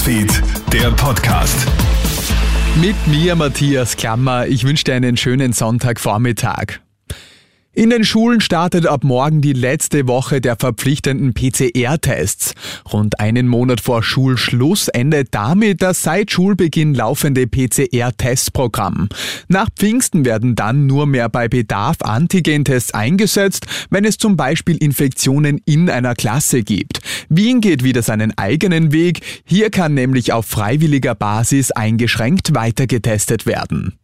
Newsfeed, der Podcast. Mit mir, Matthias Klammer. Ich wünsche dir einen schönen Sonntagvormittag. In den Schulen startet ab morgen die letzte Woche der verpflichtenden PCR-Tests. Rund einen Monat vor Schulschluss endet damit das seit Schulbeginn laufende PCR-Testprogramm. Nach Pfingsten werden dann nur mehr bei Bedarf Antigentests eingesetzt, wenn es zum Beispiel Infektionen in einer Klasse gibt. Wien geht wieder seinen eigenen Weg. Hier kann nämlich auf freiwilliger Basis eingeschränkt weitergetestet werden.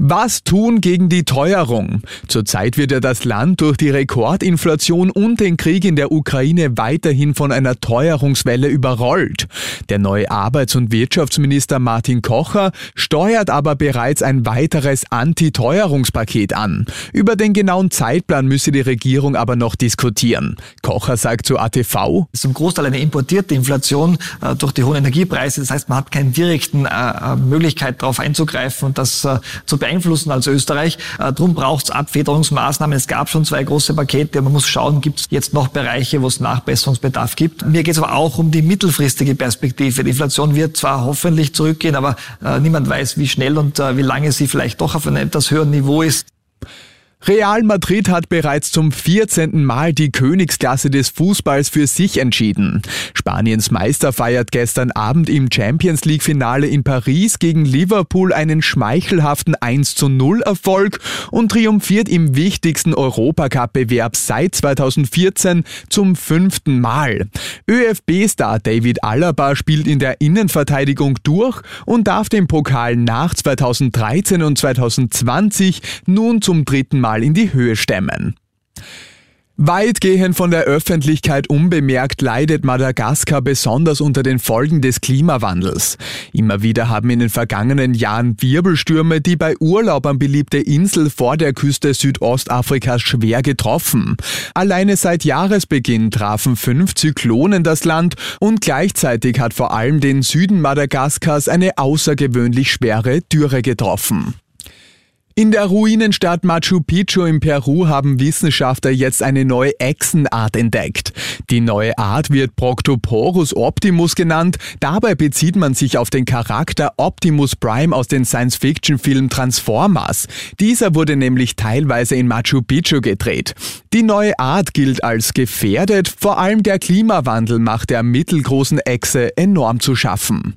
Was tun gegen die Teuerung? Zurzeit wird ja das Land durch die Rekordinflation und den Krieg in der Ukraine weiterhin von einer Teuerungswelle überrollt. Der neue Arbeits- und Wirtschaftsminister Martin Kocher steuert aber bereits ein weiteres Anti-Teuerungspaket an. Über den genauen Zeitplan müsse die Regierung aber noch diskutieren. Kocher sagt zu ATV, Es ist zum Großteil eine importierte Inflation äh, durch die hohen Energiepreise. Das heißt, man hat keine direkten äh, äh Möglichkeit darauf einzugreifen und das äh, zu beeinflussen als Österreich. Äh, Darum braucht es Abfederungsmaßnahmen. Es gab schon zwei große Pakete. Man muss schauen, gibt es jetzt noch Bereiche, wo es Nachbesserungsbedarf gibt. Mir geht es aber auch um die mittelfristige Perspektive. Die Inflation wird zwar hoffentlich zurückgehen, aber äh, niemand weiß, wie schnell und äh, wie lange sie vielleicht doch auf einem etwas höheren Niveau ist. Real Madrid hat bereits zum 14. Mal die Königsklasse des Fußballs für sich entschieden. Spaniens Meister feiert gestern Abend im Champions League Finale in Paris gegen Liverpool einen schmeichelhaften 1 zu 0 Erfolg und triumphiert im wichtigsten Europacup-Bewerb seit 2014 zum fünften Mal. ÖFB-Star David Alaba spielt in der Innenverteidigung durch und darf den Pokal nach 2013 und 2020 nun zum dritten Mal Mal in die Höhe stemmen. Weitgehend von der Öffentlichkeit unbemerkt leidet Madagaskar besonders unter den Folgen des Klimawandels. Immer wieder haben in den vergangenen Jahren Wirbelstürme die bei Urlaubern beliebte Insel vor der Küste Südostafrikas schwer getroffen. Alleine seit Jahresbeginn trafen fünf Zyklonen das Land und gleichzeitig hat vor allem den Süden Madagaskars eine außergewöhnlich schwere Dürre getroffen. In der Ruinenstadt Machu Picchu in Peru haben Wissenschaftler jetzt eine neue Echsenart entdeckt. Die neue Art wird Proctoporus optimus genannt. Dabei bezieht man sich auf den Charakter Optimus Prime aus dem Science-Fiction-Film Transformers. Dieser wurde nämlich teilweise in Machu Picchu gedreht. Die neue Art gilt als gefährdet, vor allem der Klimawandel macht der mittelgroßen Echse enorm zu schaffen.